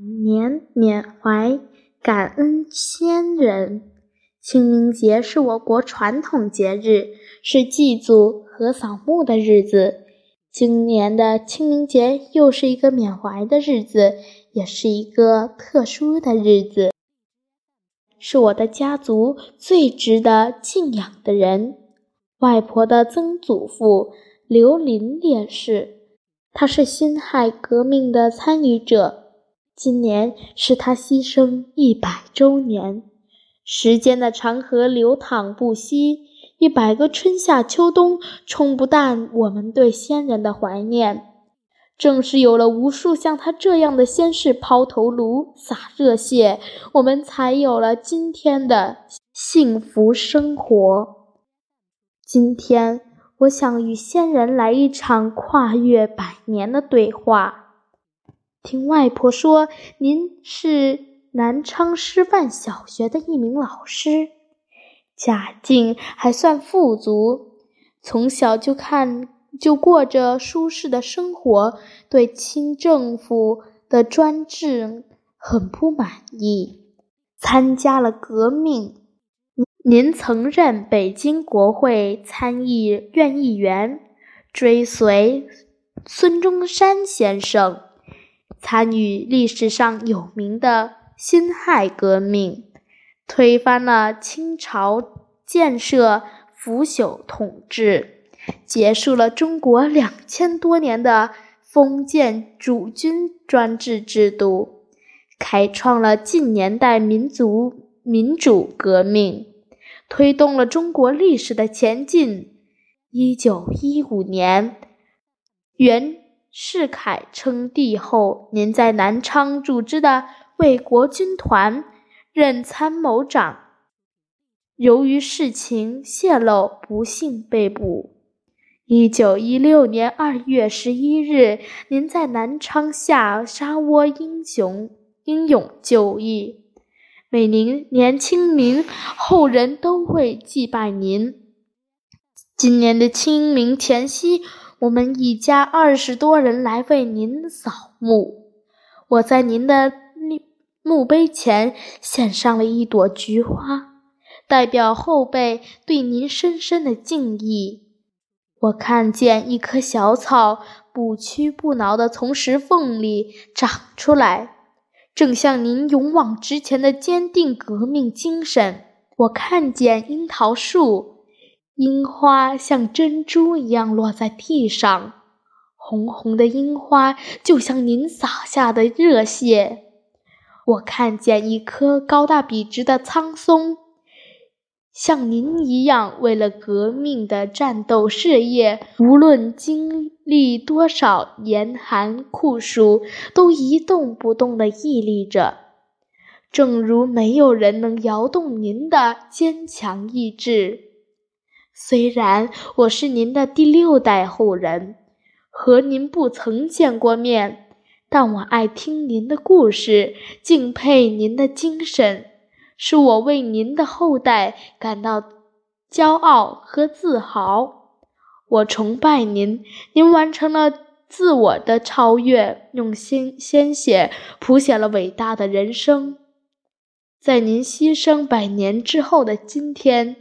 年缅怀感恩先人。清明节是我国传统节日，是祭祖和扫墓的日子。今年的清明节又是一个缅怀的日子，也是一个特殊的日子，是我的家族最值得敬仰的人——外婆的曾祖父刘林烈士。他是辛亥革命的参与者，今年是他牺牲一百周年。时间的长河流淌不息，一百个春夏秋冬冲不淡我们对先人的怀念。正是有了无数像他这样的先士抛头颅、洒热血，我们才有了今天的幸福生活。今天，我想与先人来一场跨越百年的对话。听外婆说，您是。南昌师范小学的一名老师，家境还算富足，从小就看就过着舒适的生活，对清政府的专制很不满意，参加了革命。您曾任北京国会参议院议员，追随孙中山先生，参与历史上有名的。辛亥革命推翻了清朝建设腐朽统治，结束了中国两千多年的封建主君专制制度，开创了近年代民族民主革命，推动了中国历史的前进。一九一五年，袁世凯称帝后，您在南昌组织的。为国军团任参谋长，由于事情泄露，不幸被捕。一九一六年二月十一日，您在南昌下沙窝英雄英勇就义。每年清明，后人都会祭拜您。今年的清明前夕，我们一家二十多人来为您扫墓。我在您的。墓碑前献上了一朵菊花，代表后辈对您深深的敬意。我看见一棵小草不屈不挠地从石缝里长出来，正像您勇往直前的坚定革命精神。我看见樱桃树，樱花像珍珠一样落在地上，红红的樱花就像您洒下的热血。我看见一棵高大笔直的苍松，像您一样，为了革命的战斗事业，无论经历多少严寒酷暑，都一动不动地屹立着。正如没有人能摇动您的坚强意志。虽然我是您的第六代后人，和您不曾见过面。但我爱听您的故事，敬佩您的精神，是我为您的后代感到骄傲和自豪。我崇拜您，您完成了自我的超越，用鲜鲜血谱写了伟大的人生。在您牺牲百年之后的今天，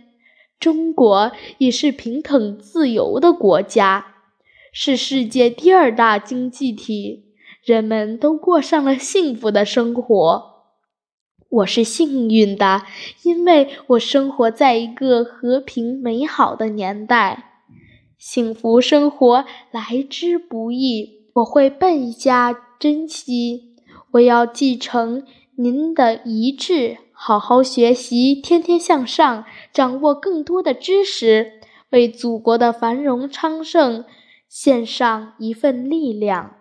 中国已是平等自由的国家，是世界第二大经济体。人们都过上了幸福的生活，我是幸运的，因为我生活在一个和平美好的年代。幸福生活来之不易，我会倍加珍惜。我要继承您的遗志，好好学习，天天向上，掌握更多的知识，为祖国的繁荣昌盛献上一份力量。